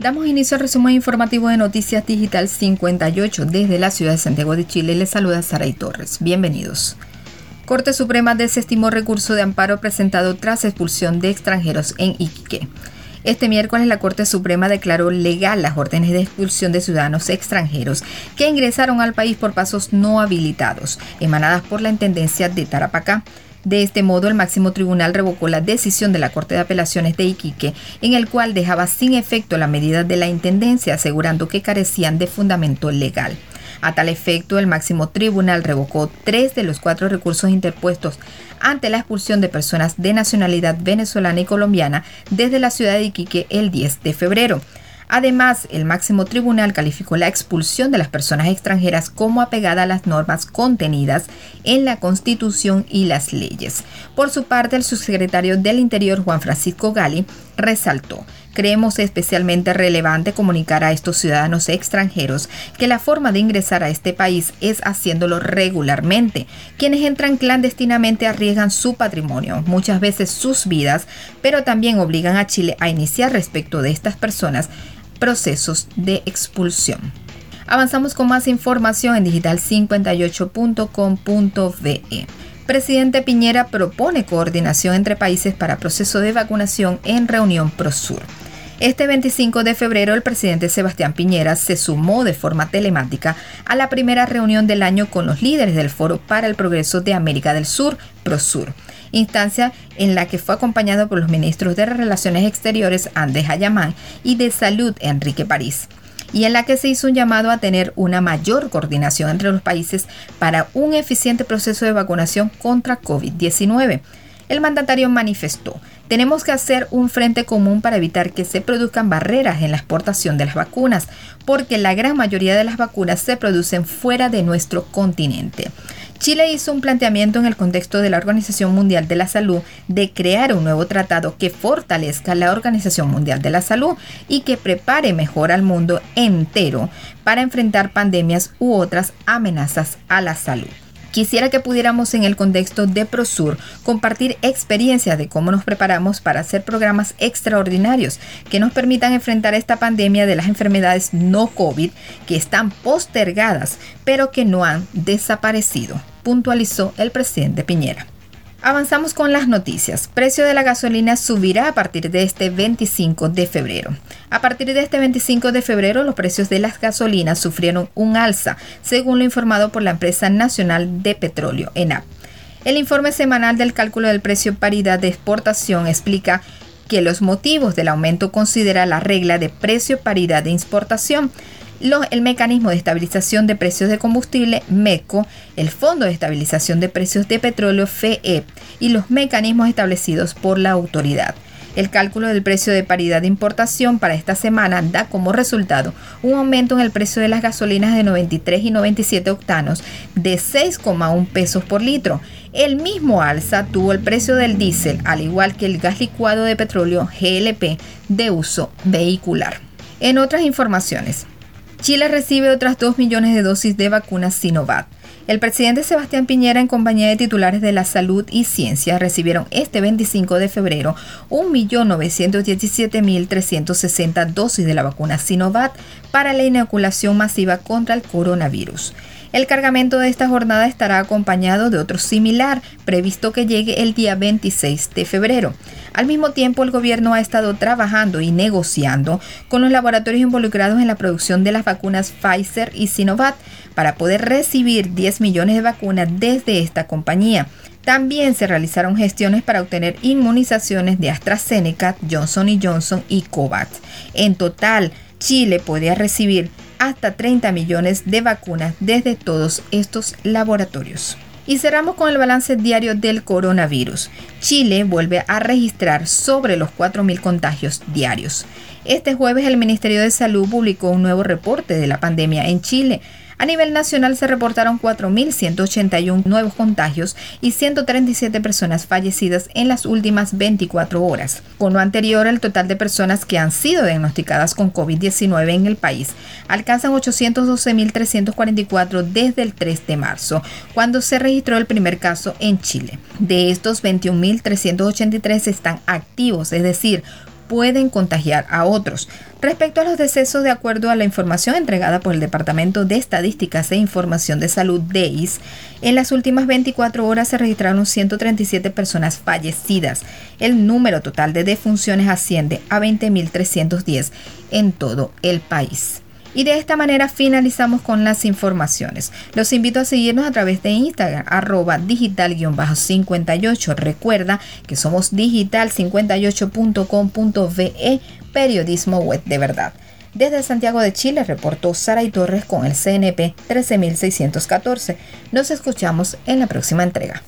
Damos inicio al resumen informativo de Noticias Digital 58 desde la ciudad de Santiago de Chile. Les saluda Saray Torres. Bienvenidos. Corte Suprema desestimó recurso de amparo presentado tras expulsión de extranjeros en Iquique. Este miércoles la Corte Suprema declaró legal las órdenes de expulsión de ciudadanos extranjeros que ingresaron al país por pasos no habilitados, emanadas por la Intendencia de Tarapacá. De este modo, el máximo tribunal revocó la decisión de la Corte de Apelaciones de Iquique, en el cual dejaba sin efecto la medida de la Intendencia, asegurando que carecían de fundamento legal. A tal efecto, el máximo tribunal revocó tres de los cuatro recursos interpuestos ante la expulsión de personas de nacionalidad venezolana y colombiana desde la ciudad de Iquique el 10 de febrero. Además, el máximo tribunal calificó la expulsión de las personas extranjeras como apegada a las normas contenidas en la Constitución y las leyes. Por su parte, el subsecretario del Interior, Juan Francisco Gali, resaltó Creemos especialmente relevante comunicar a estos ciudadanos extranjeros que la forma de ingresar a este país es haciéndolo regularmente. Quienes entran clandestinamente arriesgan su patrimonio, muchas veces sus vidas, pero también obligan a Chile a iniciar respecto de estas personas procesos de expulsión. Avanzamos con más información en digital58.com.ve. Presidente Piñera propone coordinación entre países para proceso de vacunación en reunión ProSur. Este 25 de febrero, el presidente Sebastián Piñera se sumó de forma telemática a la primera reunión del año con los líderes del Foro para el Progreso de América del Sur, ProSur, instancia en la que fue acompañado por los ministros de Relaciones Exteriores Andrés Ayamán y de Salud Enrique París y en la que se hizo un llamado a tener una mayor coordinación entre los países para un eficiente proceso de vacunación contra COVID-19. El mandatario manifestó, tenemos que hacer un frente común para evitar que se produzcan barreras en la exportación de las vacunas, porque la gran mayoría de las vacunas se producen fuera de nuestro continente. Chile hizo un planteamiento en el contexto de la Organización Mundial de la Salud de crear un nuevo tratado que fortalezca la Organización Mundial de la Salud y que prepare mejor al mundo entero para enfrentar pandemias u otras amenazas a la salud. Quisiera que pudiéramos en el contexto de Prosur compartir experiencias de cómo nos preparamos para hacer programas extraordinarios que nos permitan enfrentar esta pandemia de las enfermedades no COVID que están postergadas pero que no han desaparecido, puntualizó el presidente Piñera. Avanzamos con las noticias. Precio de la gasolina subirá a partir de este 25 de febrero. A partir de este 25 de febrero, los precios de las gasolinas sufrieron un alza, según lo informado por la empresa nacional de petróleo, ENAP. El informe semanal del cálculo del precio paridad de exportación explica que los motivos del aumento considera la regla de precio paridad de exportación el mecanismo de estabilización de precios de combustible, MECO, el Fondo de Estabilización de Precios de Petróleo, FEE, y los mecanismos establecidos por la autoridad. El cálculo del precio de paridad de importación para esta semana da como resultado un aumento en el precio de las gasolinas de 93 y 97 octanos de 6,1 pesos por litro. El mismo alza tuvo el precio del diésel, al igual que el gas licuado de petróleo GLP de uso vehicular. En otras informaciones, Chile recibe otras 2 millones de dosis de vacunas Sinovac. El presidente Sebastián Piñera en compañía de titulares de la salud y ciencia recibieron este 25 de febrero 1.917.360 dosis de la vacuna Sinovac para la inoculación masiva contra el coronavirus. El cargamento de esta jornada estará acompañado de otro similar, previsto que llegue el día 26 de febrero. Al mismo tiempo, el gobierno ha estado trabajando y negociando con los laboratorios involucrados en la producción de las vacunas Pfizer y Sinovac para poder recibir 10 millones de vacunas desde esta compañía. También se realizaron gestiones para obtener inmunizaciones de AstraZeneca, Johnson Johnson y COVAX. En total, Chile podría recibir hasta 30 millones de vacunas desde todos estos laboratorios. Y cerramos con el balance diario del coronavirus. Chile vuelve a registrar sobre los 4.000 contagios diarios. Este jueves el Ministerio de Salud publicó un nuevo reporte de la pandemia en Chile a nivel nacional se reportaron 4.181 nuevos contagios y 137 personas fallecidas en las últimas 24 horas. Con lo anterior, el total de personas que han sido diagnosticadas con COVID-19 en el país alcanzan 812.344 desde el 3 de marzo, cuando se registró el primer caso en Chile. De estos, 21.383 están activos, es decir, pueden contagiar a otros. Respecto a los decesos, de acuerdo a la información entregada por el Departamento de Estadísticas e Información de Salud DEIS, en las últimas 24 horas se registraron 137 personas fallecidas. El número total de defunciones asciende a 20.310 en todo el país. Y de esta manera finalizamos con las informaciones. Los invito a seguirnos a través de Instagram, arroba digital-58. Recuerda que somos digital58.com.ve, periodismo web de verdad. Desde Santiago de Chile reportó Sara y Torres con el CNP 13614. Nos escuchamos en la próxima entrega.